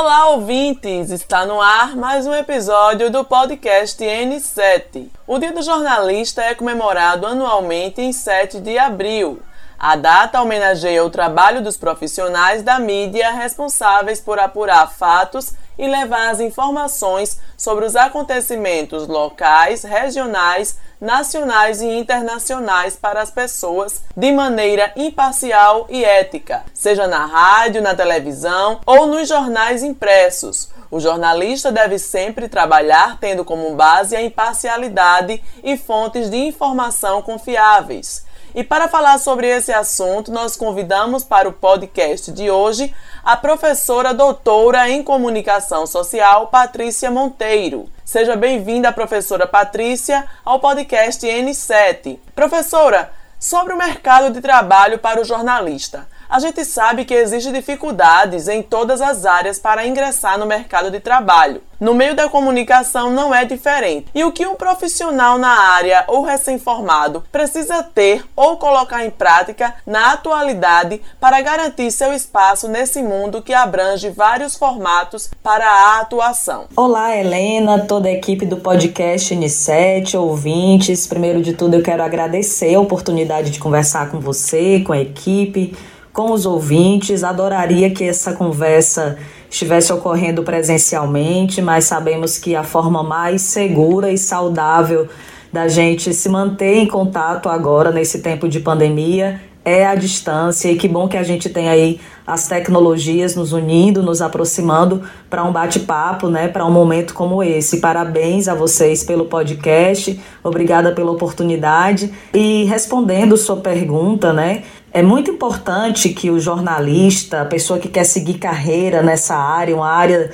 Olá, ouvintes! Está no ar mais um episódio do podcast N7. O Dia do Jornalista é comemorado anualmente em 7 de abril. A data homenageia o trabalho dos profissionais da mídia responsáveis por apurar fatos e levar as informações sobre os acontecimentos locais, regionais, nacionais e internacionais para as pessoas de maneira imparcial e ética, seja na rádio, na televisão ou nos jornais impressos. O jornalista deve sempre trabalhar tendo como base a imparcialidade e fontes de informação confiáveis. E para falar sobre esse assunto, nós convidamos para o podcast de hoje a professora doutora em comunicação social, Patrícia Monteiro. Seja bem-vinda, professora Patrícia, ao podcast N7. Professora, sobre o mercado de trabalho para o jornalista. A gente sabe que existem dificuldades em todas as áreas para ingressar no mercado de trabalho. No meio da comunicação não é diferente. E o que um profissional na área ou recém-formado precisa ter ou colocar em prática na atualidade para garantir seu espaço nesse mundo que abrange vários formatos para a atuação? Olá, Helena, toda a equipe do podcast N7, ouvintes. Primeiro de tudo, eu quero agradecer a oportunidade de conversar com você, com a equipe com os ouvintes. Adoraria que essa conversa estivesse ocorrendo presencialmente, mas sabemos que a forma mais segura e saudável da gente se manter em contato agora nesse tempo de pandemia é a distância e que bom que a gente tem aí as tecnologias nos unindo, nos aproximando para um bate-papo, né, para um momento como esse. Parabéns a vocês pelo podcast. Obrigada pela oportunidade e respondendo sua pergunta, né, é muito importante que o jornalista, a pessoa que quer seguir carreira nessa área, uma área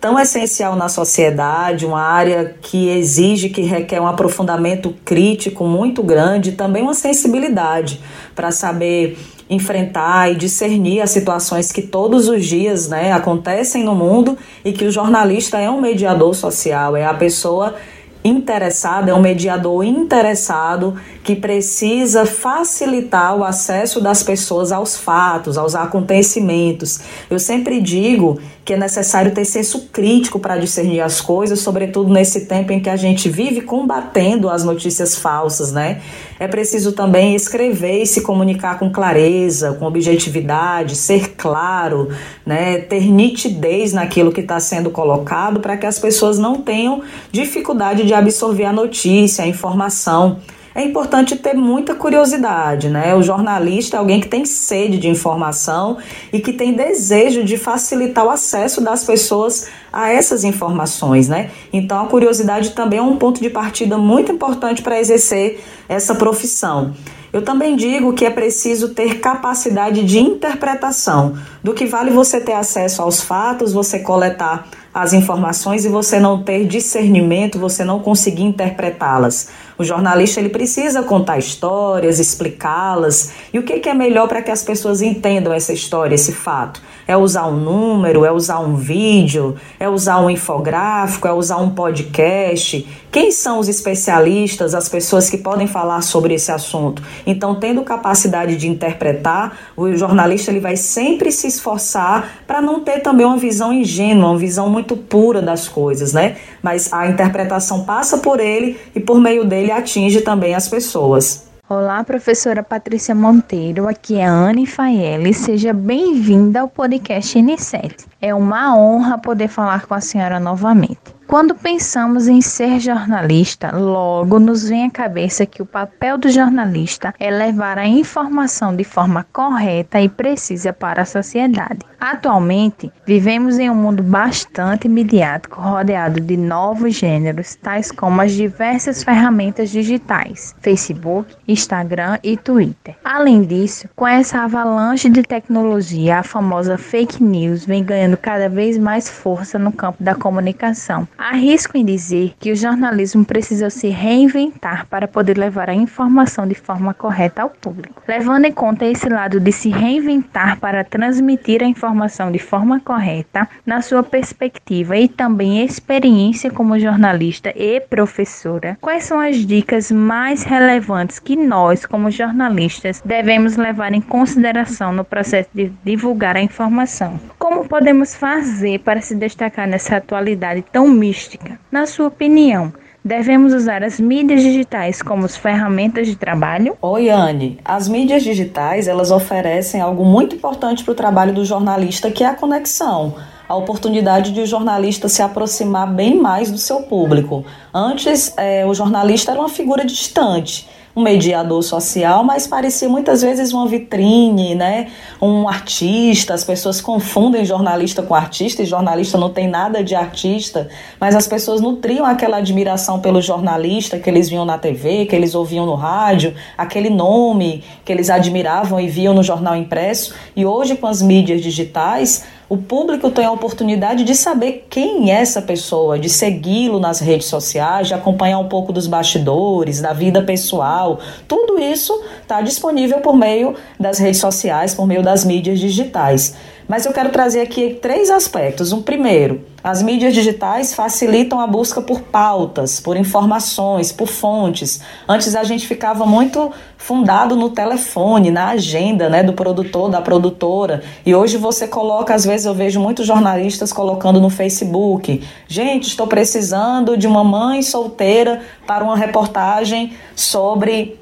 tão essencial na sociedade, uma área que exige, que requer um aprofundamento crítico muito grande, também uma sensibilidade para saber enfrentar e discernir as situações que todos os dias né, acontecem no mundo e que o jornalista é um mediador social, é a pessoa interessado, é um mediador interessado que precisa facilitar o acesso das pessoas aos fatos, aos acontecimentos. Eu sempre digo que é necessário ter senso crítico para discernir as coisas, sobretudo nesse tempo em que a gente vive combatendo as notícias falsas, né? É preciso também escrever e se comunicar com clareza, com objetividade, ser claro, né? Ter nitidez naquilo que está sendo colocado para que as pessoas não tenham dificuldade de absorver a notícia, a informação é importante ter muita curiosidade, né? O jornalista é alguém que tem sede de informação e que tem desejo de facilitar o acesso das pessoas a essas informações, né? Então a curiosidade também é um ponto de partida muito importante para exercer essa profissão. Eu também digo que é preciso ter capacidade de interpretação. Do que vale você ter acesso aos fatos, você coletar as informações e você não ter discernimento, você não conseguir interpretá-las. O jornalista ele precisa contar histórias, explicá-las. E o que, que é melhor para que as pessoas entendam essa história, esse fato? É usar um número, é usar um vídeo, é usar um infográfico, é usar um podcast. Quem são os especialistas, as pessoas que podem falar sobre esse assunto? Então, tendo capacidade de interpretar, o jornalista ele vai sempre se esforçar para não ter também uma visão ingênua, uma visão muito pura das coisas, né? Mas a interpretação passa por ele e por meio dele atinge também as pessoas. Olá, professora Patrícia Monteiro, aqui é Anne Faeli, seja bem-vinda ao podcast N7. É uma honra poder falar com a senhora novamente. Quando pensamos em ser jornalista, logo nos vem à cabeça que o papel do jornalista é levar a informação de forma correta e precisa para a sociedade. Atualmente, vivemos em um mundo bastante midiático, rodeado de novos gêneros, tais como as diversas ferramentas digitais, Facebook, Instagram e Twitter. Além disso, com essa avalanche de tecnologia, a famosa fake news vem ganhando cada vez mais força no campo da comunicação Arrisco em dizer que o jornalismo precisa se reinventar para poder levar a informação de forma correta ao público. Levando em conta esse lado de se reinventar para transmitir a informação de forma correta, na sua perspectiva e também experiência como jornalista e professora, quais são as dicas mais relevantes que nós, como jornalistas, devemos levar em consideração no processo de divulgar a informação? Como podemos fazer para se destacar nessa atualidade tão mística? Na sua opinião, Devemos usar as mídias digitais como ferramentas de trabalho? Oi, Anne. As mídias digitais, elas oferecem algo muito importante para o trabalho do jornalista, que é a conexão a oportunidade de o jornalista se aproximar bem mais do seu público. Antes, é, o jornalista era uma figura distante um mediador social, mas parecia muitas vezes uma vitrine, né? Um artista. As pessoas confundem jornalista com artista e jornalista não tem nada de artista, mas as pessoas nutriam aquela admiração pelo jornalista que eles viam na TV, que eles ouviam no rádio, aquele nome que eles admiravam e viam no jornal impresso. E hoje, com as mídias digitais, o público tem a oportunidade de saber quem é essa pessoa, de segui-lo nas redes sociais, de acompanhar um pouco dos bastidores, da vida pessoal. Tudo isso está disponível por meio das redes sociais, por meio das mídias digitais. Mas eu quero trazer aqui três aspectos. Um primeiro, as mídias digitais facilitam a busca por pautas, por informações, por fontes. Antes a gente ficava muito fundado no telefone, na agenda, né, do produtor, da produtora. E hoje você coloca, às vezes eu vejo muitos jornalistas colocando no Facebook: "Gente, estou precisando de uma mãe solteira para uma reportagem sobre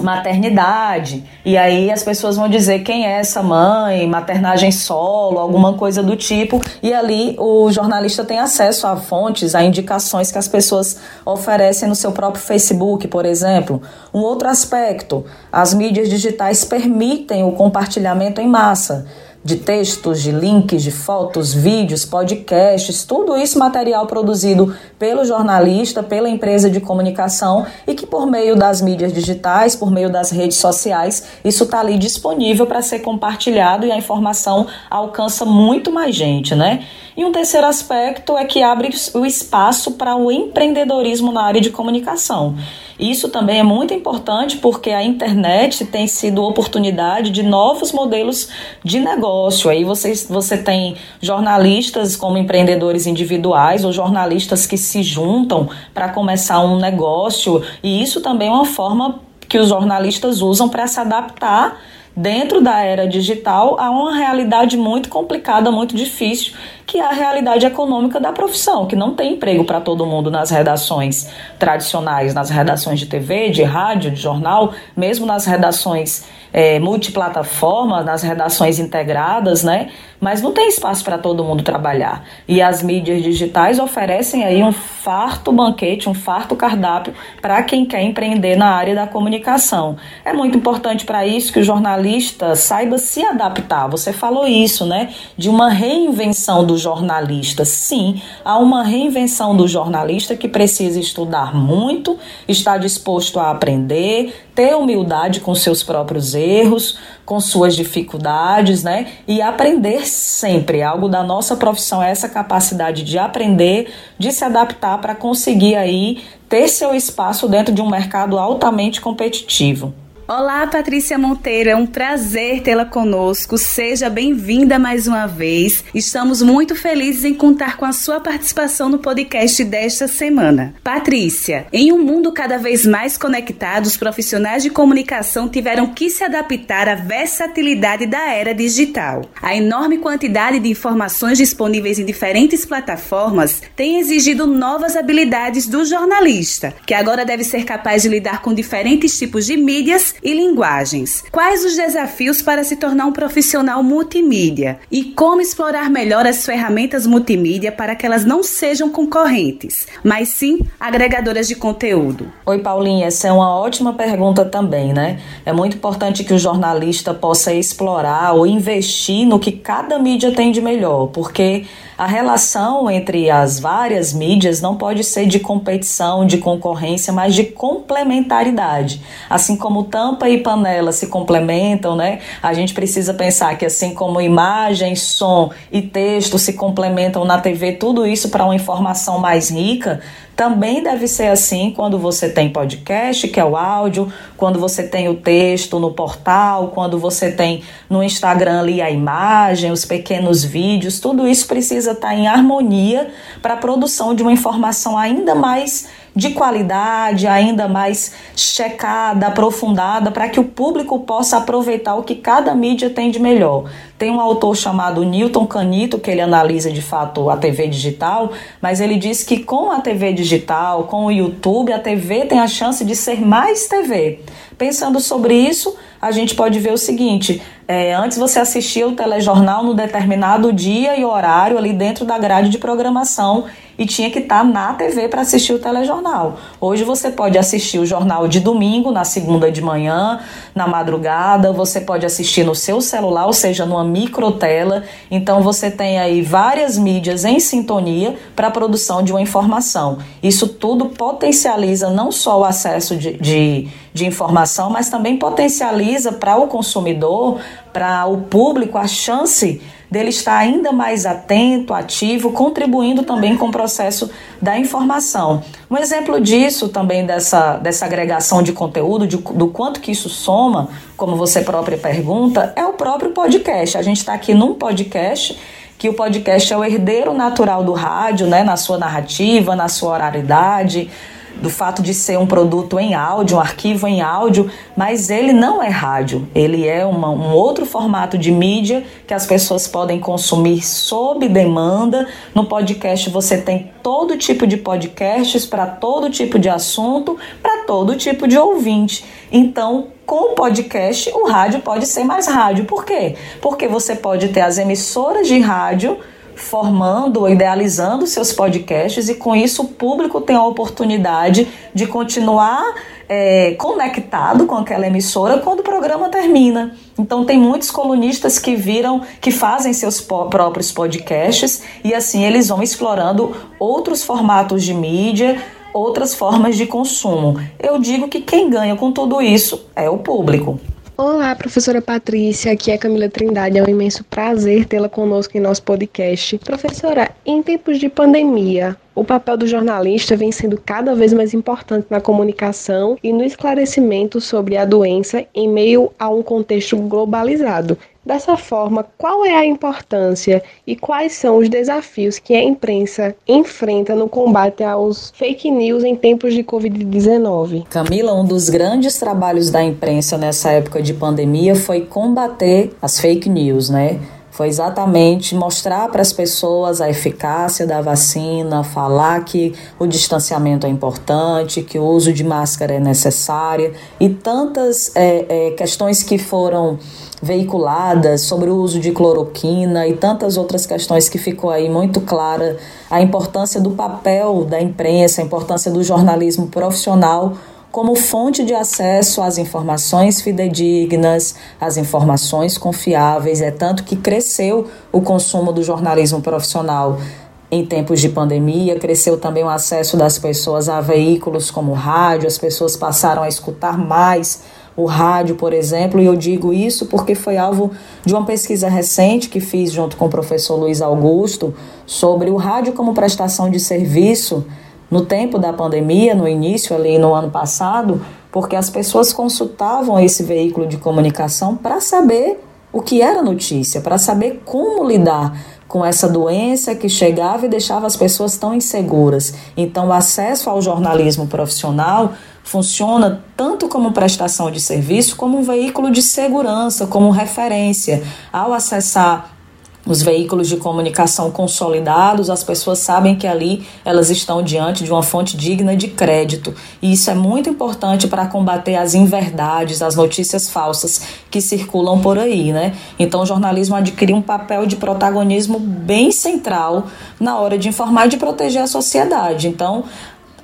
maternidade. E aí as pessoas vão dizer quem é essa mãe, maternagem solo, alguma coisa do tipo. E ali o jornalista tem acesso a fontes, a indicações que as pessoas oferecem no seu próprio Facebook, por exemplo. Um outro aspecto, as mídias digitais permitem o compartilhamento em massa de textos, de links, de fotos, vídeos, podcasts, tudo isso material produzido pelo jornalista, pela empresa de comunicação e que por meio das mídias digitais, por meio das redes sociais, isso está ali disponível para ser compartilhado e a informação alcança muito mais gente, né? E um terceiro aspecto é que abre o espaço para o empreendedorismo na área de comunicação. Isso também é muito importante porque a internet tem sido oportunidade de novos modelos de negócio. Aí você, você tem jornalistas como empreendedores individuais ou jornalistas que se juntam para começar um negócio, e isso também é uma forma que os jornalistas usam para se adaptar dentro da era digital a uma realidade muito complicada, muito difícil, que é a realidade econômica da profissão, que não tem emprego para todo mundo nas redações tradicionais, nas redações de TV, de rádio, de jornal, mesmo nas redações é, multiplataforma, nas redações integradas, né? Mas não tem espaço para todo mundo trabalhar. E as mídias digitais oferecem aí um farto banquete, um farto cardápio para quem quer empreender na área da comunicação. É muito importante para isso que o jornalista saiba se adaptar. Você falou isso, né? De uma reinvenção do jornalista. Sim, há uma reinvenção do jornalista que precisa estudar muito, estar disposto a aprender, ter humildade com seus próprios erros, com suas dificuldades, né? E aprender sempre. Algo da nossa profissão é essa capacidade de aprender, de se adaptar para conseguir aí ter seu espaço dentro de um mercado altamente competitivo. Olá, Patrícia Monteiro, é um prazer tê-la conosco. Seja bem-vinda mais uma vez. Estamos muito felizes em contar com a sua participação no podcast desta semana. Patrícia, em um mundo cada vez mais conectado, os profissionais de comunicação tiveram que se adaptar à versatilidade da era digital. A enorme quantidade de informações disponíveis em diferentes plataformas tem exigido novas habilidades do jornalista, que agora deve ser capaz de lidar com diferentes tipos de mídias e linguagens. Quais os desafios para se tornar um profissional multimídia e como explorar melhor as ferramentas multimídia para que elas não sejam concorrentes, mas sim agregadoras de conteúdo? Oi, Paulinha, essa é uma ótima pergunta também, né? É muito importante que o jornalista possa explorar ou investir no que cada mídia tem de melhor, porque a relação entre as várias mídias não pode ser de competição, de concorrência, mas de complementaridade. Assim como tanto tampa e panela se complementam, né? A gente precisa pensar que assim como imagem, som e texto se complementam na TV, tudo isso para uma informação mais rica, também deve ser assim quando você tem podcast, que é o áudio, quando você tem o texto no portal, quando você tem no Instagram ali a imagem, os pequenos vídeos, tudo isso precisa estar em harmonia para a produção de uma informação ainda mais de qualidade, ainda mais checada, aprofundada, para que o público possa aproveitar o que cada mídia tem de melhor. Tem um autor chamado Newton Canito, que ele analisa de fato a TV digital, mas ele diz que com a TV digital, com o YouTube, a TV tem a chance de ser mais TV. Pensando sobre isso, a gente pode ver o seguinte: é, antes você assistia o telejornal no determinado dia e horário ali dentro da grade de programação e tinha que estar tá na TV para assistir o telejornal. Hoje você pode assistir o jornal de domingo, na segunda de manhã, na madrugada, você pode assistir no seu celular, ou seja, numa microtela. Então você tem aí várias mídias em sintonia para a produção de uma informação. Isso tudo potencializa não só o acesso de, de, de informação, mas também potencializa para o consumidor, para o público, a chance dele estar ainda mais atento, ativo, contribuindo também com o processo da informação. Um exemplo disso também dessa, dessa agregação de conteúdo, de, do quanto que isso soma, como você própria pergunta, é o próprio podcast. A gente está aqui num podcast que o podcast é o herdeiro natural do rádio, né, na sua narrativa, na sua oralidade, do fato de ser um produto em áudio, um arquivo em áudio, mas ele não é rádio, ele é uma, um outro formato de mídia que as pessoas podem consumir sob demanda. No podcast você tem todo tipo de podcasts para todo tipo de assunto, para todo tipo de ouvinte. Então, com o podcast, o rádio pode ser mais rádio. Por quê? Porque você pode ter as emissoras de rádio formando ou idealizando seus podcasts e com isso o público tem a oportunidade de continuar é, conectado com aquela emissora quando o programa termina. Então tem muitos colunistas que viram, que fazem seus próprios podcasts e assim eles vão explorando outros formatos de mídia, outras formas de consumo. Eu digo que quem ganha com tudo isso é o público. Olá, professora Patrícia, aqui é Camila Trindade, é um imenso prazer tê-la conosco em nosso podcast. Professora, em tempos de pandemia, o papel do jornalista vem sendo cada vez mais importante na comunicação e no esclarecimento sobre a doença em meio a um contexto globalizado. Dessa forma, qual é a importância e quais são os desafios que a imprensa enfrenta no combate aos fake news em tempos de Covid-19? Camila, um dos grandes trabalhos da imprensa nessa época de pandemia foi combater as fake news, né? foi exatamente mostrar para as pessoas a eficácia da vacina, falar que o distanciamento é importante, que o uso de máscara é necessário e tantas é, é, questões que foram veiculadas sobre o uso de cloroquina e tantas outras questões que ficou aí muito clara a importância do papel da imprensa, a importância do jornalismo profissional como fonte de acesso às informações fidedignas, às informações confiáveis. É tanto que cresceu o consumo do jornalismo profissional em tempos de pandemia, cresceu também o acesso das pessoas a veículos como rádio, as pessoas passaram a escutar mais o rádio, por exemplo, e eu digo isso porque foi alvo de uma pesquisa recente que fiz junto com o professor Luiz Augusto sobre o rádio como prestação de serviço no tempo da pandemia, no início ali no ano passado, porque as pessoas consultavam esse veículo de comunicação para saber o que era notícia, para saber como lidar com essa doença que chegava e deixava as pessoas tão inseguras. Então, o acesso ao jornalismo profissional funciona tanto como prestação de serviço, como um veículo de segurança, como referência. Ao acessar os veículos de comunicação consolidados, as pessoas sabem que ali elas estão diante de uma fonte digna de crédito. E isso é muito importante para combater as inverdades, as notícias falsas que circulam por aí, né? Então o jornalismo adquire um papel de protagonismo bem central na hora de informar e de proteger a sociedade. Então,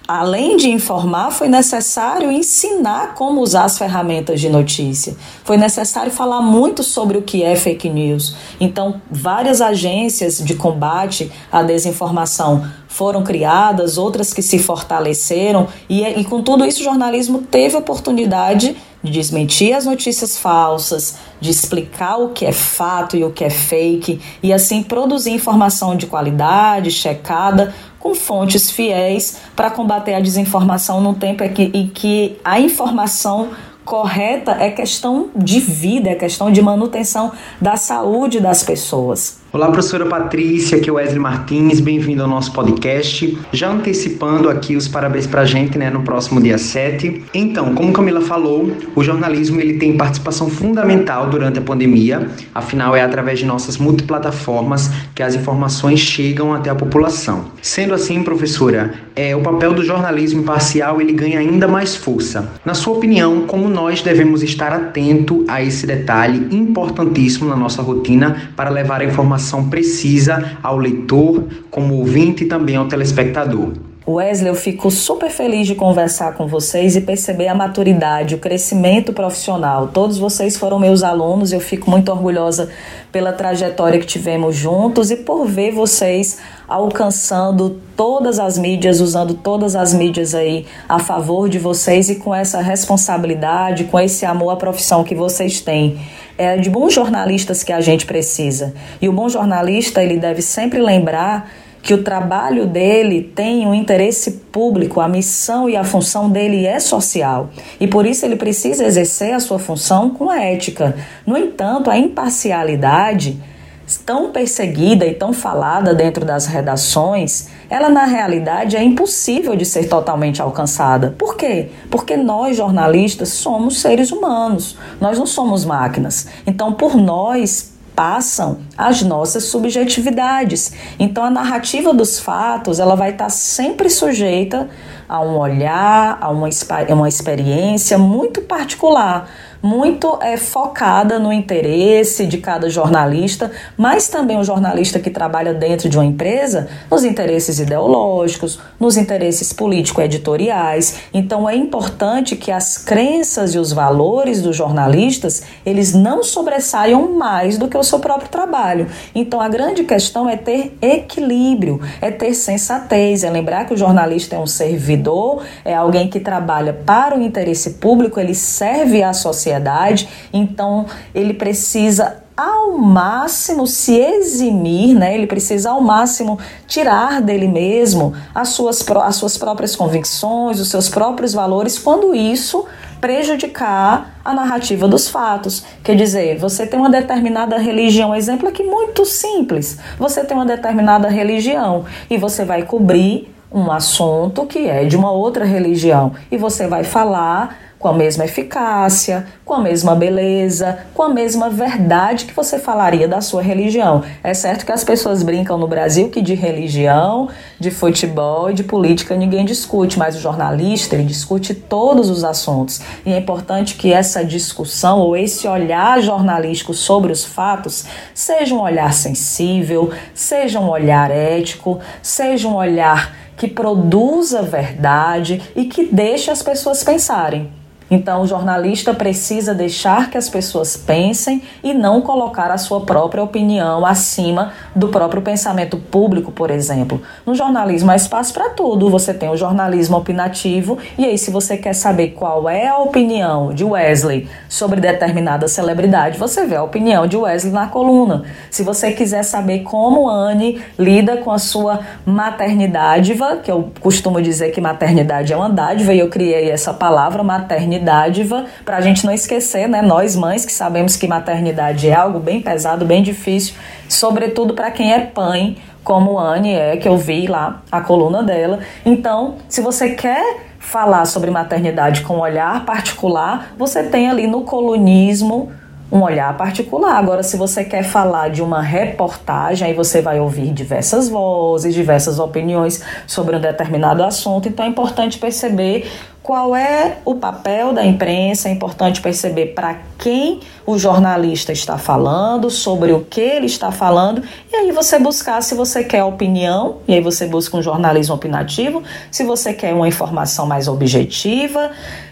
além de informar, foi necessário ensinar como usar as ferramentas de notícia. Foi necessário falar muito sobre o que é fake news. Então, várias agências de combate à desinformação foram criadas, outras que se fortaleceram, e, e com tudo isso o jornalismo teve oportunidade de desmentir as notícias falsas, de explicar o que é fato e o que é fake e assim produzir informação de qualidade, checada, com fontes fiéis para combater a desinformação num tempo em que a informação correta é questão de vida, é questão de manutenção da saúde das pessoas. Olá, professora Patrícia, aqui é o Wesley Martins, bem-vindo ao nosso podcast. Já antecipando aqui os parabéns para a gente, né, no próximo dia 7. Então, como Camila falou, o jornalismo ele tem participação fundamental durante a pandemia, afinal é através de nossas multiplataformas que as informações chegam até a população. Sendo assim, professora, é, o papel do jornalismo imparcial ele ganha ainda mais força. Na sua opinião, como nós devemos estar atento a esse detalhe importantíssimo na nossa rotina para levar a informação informação precisa ao leitor, como ouvinte e também ao telespectador. Wesley, eu fico super feliz de conversar com vocês e perceber a maturidade, o crescimento profissional. Todos vocês foram meus alunos, eu fico muito orgulhosa pela trajetória que tivemos juntos e por ver vocês alcançando todas as mídias, usando todas as mídias aí a favor de vocês e com essa responsabilidade, com esse amor à profissão que vocês têm. É de bons jornalistas que a gente precisa. E o bom jornalista, ele deve sempre lembrar que o trabalho dele tem um interesse público, a missão e a função dele é social. E por isso ele precisa exercer a sua função com ética. No entanto, a imparcialidade tão perseguida e tão falada dentro das redações, ela na realidade é impossível de ser totalmente alcançada. Por quê? Porque nós jornalistas somos seres humanos, nós não somos máquinas. Então, por nós passam as nossas subjetividades. Então a narrativa dos fatos, ela vai estar sempre sujeita a um olhar, a uma, uma experiência muito particular muito é, focada no interesse de cada jornalista, mas também o jornalista que trabalha dentro de uma empresa, nos interesses ideológicos, nos interesses político-editoriais. Então é importante que as crenças e os valores dos jornalistas, eles não sobressaiam mais do que o seu próprio trabalho. Então a grande questão é ter equilíbrio, é ter sensatez, é lembrar que o jornalista é um servidor, é alguém que trabalha para o interesse público, ele serve à sociedade sociedade, então ele precisa ao máximo se eximir, né? Ele precisa ao máximo tirar dele mesmo as suas, as suas próprias convicções, os seus próprios valores, quando isso prejudicar a narrativa dos fatos. Quer dizer, você tem uma determinada religião, exemplo aqui muito simples. Você tem uma determinada religião e você vai cobrir um assunto que é de uma outra religião e você vai falar com a mesma eficácia, com a mesma beleza, com a mesma verdade que você falaria da sua religião. É certo que as pessoas brincam no Brasil que de religião, de futebol e de política ninguém discute, mas o jornalista ele discute todos os assuntos. E é importante que essa discussão ou esse olhar jornalístico sobre os fatos seja um olhar sensível, seja um olhar ético, seja um olhar que produza verdade e que deixe as pessoas pensarem. Então, o jornalista precisa deixar que as pessoas pensem e não colocar a sua própria opinião acima do próprio pensamento público, por exemplo. No jornalismo há espaço para tudo. Você tem o jornalismo opinativo, e aí, se você quer saber qual é a opinião de Wesley sobre determinada celebridade, você vê a opinião de Wesley na coluna. Se você quiser saber como Anne lida com a sua maternidade, que eu costumo dizer que maternidade é uma dádiva, e eu criei essa palavra, maternidade dádiva, para a gente não esquecer, né? Nós mães que sabemos que maternidade é algo bem pesado, bem difícil, sobretudo para quem é mãe, como Anne é, que eu vi lá a coluna dela. Então, se você quer falar sobre maternidade com um olhar particular, você tem ali no colunismo um olhar particular. Agora, se você quer falar de uma reportagem, aí você vai ouvir diversas vozes, diversas opiniões sobre um determinado assunto. Então, é importante perceber qual é o papel da imprensa, é importante perceber para quem o jornalista está falando, sobre o que ele está falando, e aí você buscar se você quer opinião, e aí você busca um jornalismo opinativo, se você quer uma informação mais objetiva,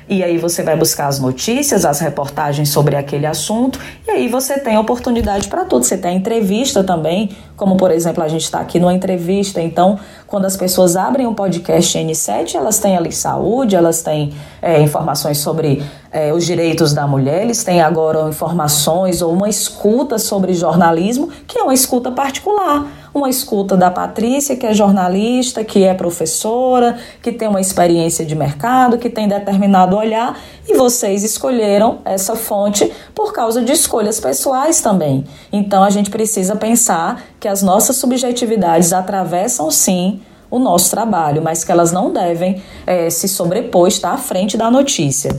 e aí você vai buscar as notícias, as reportagens sobre aquele assunto, e aí você tem oportunidade para tudo. Você tem entrevista também, como por exemplo, a gente está aqui numa entrevista, então quando as pessoas abrem um podcast N7, elas têm ali saúde, elas têm é, informações sobre é, os direitos da mulher, eles têm agora informações ou uma escuta sobre jornalismo, que é uma escuta particular uma escuta da Patrícia, que é jornalista, que é professora, que tem uma experiência de mercado, que tem determinado olhar, e vocês escolheram essa fonte por causa de escolhas pessoais também. Então a gente precisa pensar que as nossas subjetividades atravessam sim o nosso trabalho, mas que elas não devem é, se sobrepor, estar à frente da notícia.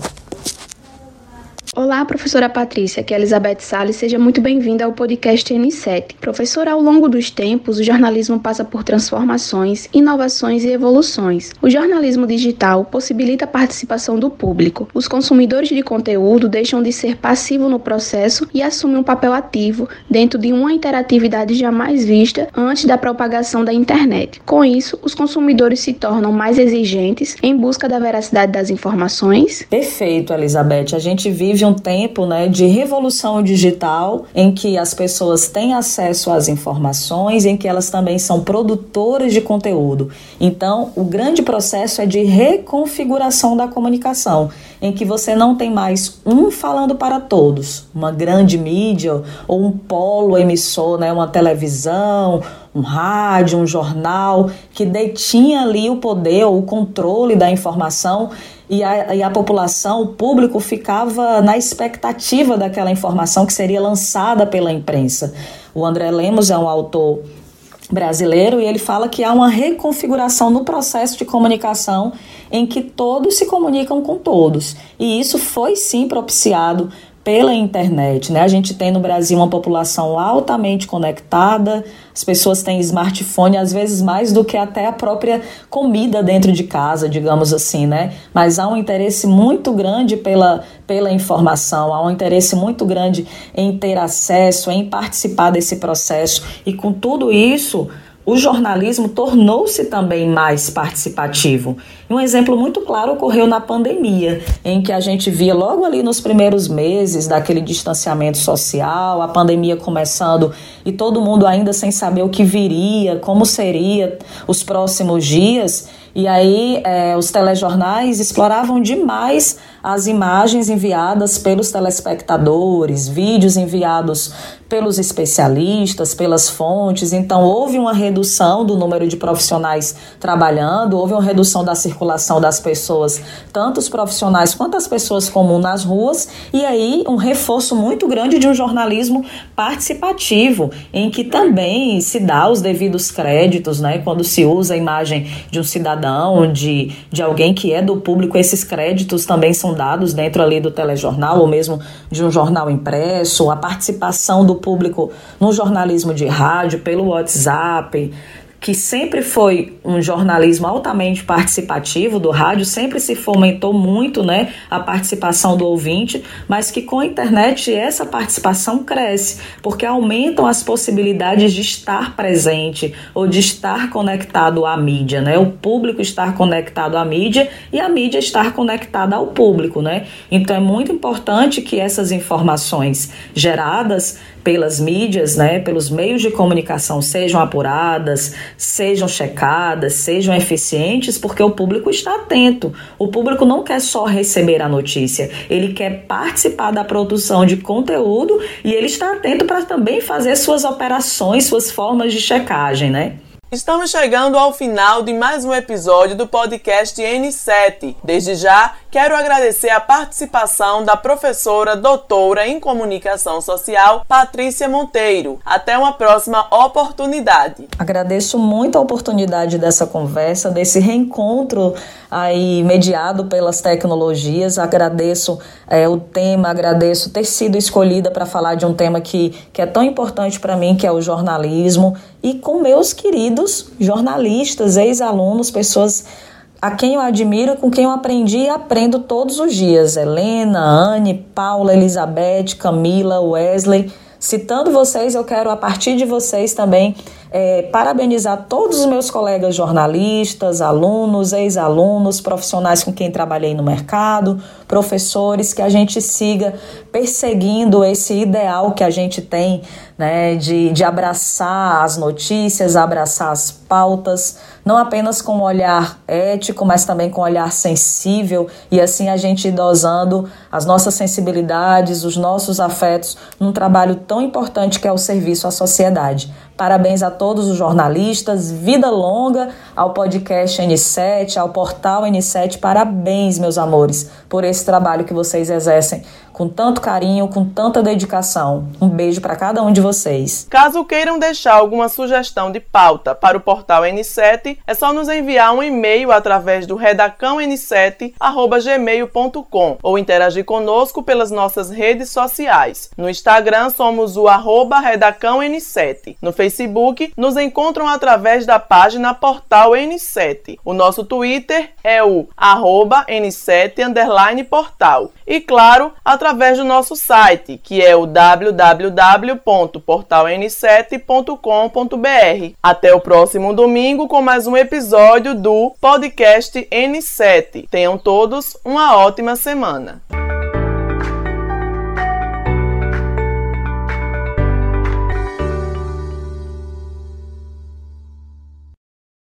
Olá, professora Patrícia, aqui é Elizabeth Salles, seja muito bem-vinda ao podcast N7. Professora, ao longo dos tempos, o jornalismo passa por transformações, inovações e evoluções. O jornalismo digital possibilita a participação do público. Os consumidores de conteúdo deixam de ser passivo no processo e assumem um papel ativo dentro de uma interatividade jamais vista antes da propagação da internet. Com isso, os consumidores se tornam mais exigentes em busca da veracidade das informações. Perfeito, Elizabeth. A gente vive de um tempo né, de revolução digital em que as pessoas têm acesso às informações, em que elas também são produtoras de conteúdo. Então, o grande processo é de reconfiguração da comunicação, em que você não tem mais um falando para todos, uma grande mídia ou um polo emissor, né, uma televisão, um rádio, um jornal que detinha ali o poder ou o controle da informação e a, e a população, o público, ficava na expectativa daquela informação que seria lançada pela imprensa. O André Lemos é um autor brasileiro e ele fala que há uma reconfiguração no processo de comunicação em que todos se comunicam com todos. E isso foi sim propiciado pela internet. Né? A gente tem no Brasil uma população altamente conectada, as pessoas têm smartphone às vezes mais do que até a própria comida dentro de casa, digamos assim, né? Mas há um interesse muito grande pela, pela informação, há um interesse muito grande em ter acesso, em participar desse processo. E com tudo isso, o jornalismo tornou-se também mais participativo. Um exemplo muito claro ocorreu na pandemia, em que a gente via logo ali nos primeiros meses daquele distanciamento social, a pandemia começando e todo mundo ainda sem saber o que viria, como seria os próximos dias. E aí é, os telejornais exploravam demais as imagens enviadas pelos telespectadores, vídeos enviados pelos especialistas, pelas fontes. Então, houve uma redução do número de profissionais trabalhando, houve uma redução da circulação das pessoas, tanto os profissionais quanto as pessoas comuns nas ruas, e aí um reforço muito grande de um jornalismo participativo, em que também se dá os devidos créditos, né? Quando se usa a imagem de um cidadão, de, de alguém que é do público, esses créditos também são dados dentro ali do telejornal ou mesmo de um jornal impresso, a participação do público no jornalismo de rádio, pelo WhatsApp, que sempre foi um jornalismo altamente participativo do rádio, sempre se fomentou muito né, a participação do ouvinte, mas que com a internet essa participação cresce, porque aumentam as possibilidades de estar presente ou de estar conectado à mídia, né? O público estar conectado à mídia e a mídia estar conectada ao público, né? Então é muito importante que essas informações geradas pelas mídias, né, pelos meios de comunicação sejam apuradas, sejam checadas, sejam eficientes, porque o público está atento. O público não quer só receber a notícia, ele quer participar da produção de conteúdo e ele está atento para também fazer suas operações, suas formas de checagem, né? Estamos chegando ao final de mais um episódio do podcast N7. Desde já, quero agradecer a participação da professora doutora em comunicação social, Patrícia Monteiro. Até uma próxima oportunidade. Agradeço muito a oportunidade dessa conversa, desse reencontro aí mediado pelas tecnologias. Agradeço é, o tema, agradeço ter sido escolhida para falar de um tema que, que é tão importante para mim, que é o jornalismo, e com meus queridos jornalistas, ex-alunos, pessoas a quem eu admiro, com quem eu aprendi e aprendo todos os dias. Helena, Anne, Paula, Elizabeth, Camila, Wesley. Citando vocês, eu quero, a partir de vocês também, é, parabenizar todos os meus colegas jornalistas, alunos, ex-alunos, profissionais com quem trabalhei no mercado, professores, que a gente siga perseguindo esse ideal que a gente tem né, de, de abraçar as notícias, abraçar as pautas, não apenas com um olhar ético, mas também com um olhar sensível, e assim a gente dosando as nossas sensibilidades, os nossos afetos, num trabalho tão importante que é o serviço à sociedade. Parabéns a todos os jornalistas, vida longa ao podcast N7, ao portal N7. Parabéns, meus amores, por esse trabalho que vocês exercem com tanto carinho, com tanta dedicação. Um beijo para cada um de vocês. Caso queiram deixar alguma sugestão de pauta para o portal N7, é só nos enviar um e-mail através do redacãon7@gmail.com ou interagir conosco pelas nossas redes sociais. No Instagram somos o arroba redacãon7. No Facebook nos encontram através da página Portal N7. O nosso Twitter é o arroba N7 portal. E claro, através do nosso site, que é o www.portaln7.com.br. Até o próximo domingo com mais um episódio do podcast N7. Tenham todos uma ótima semana.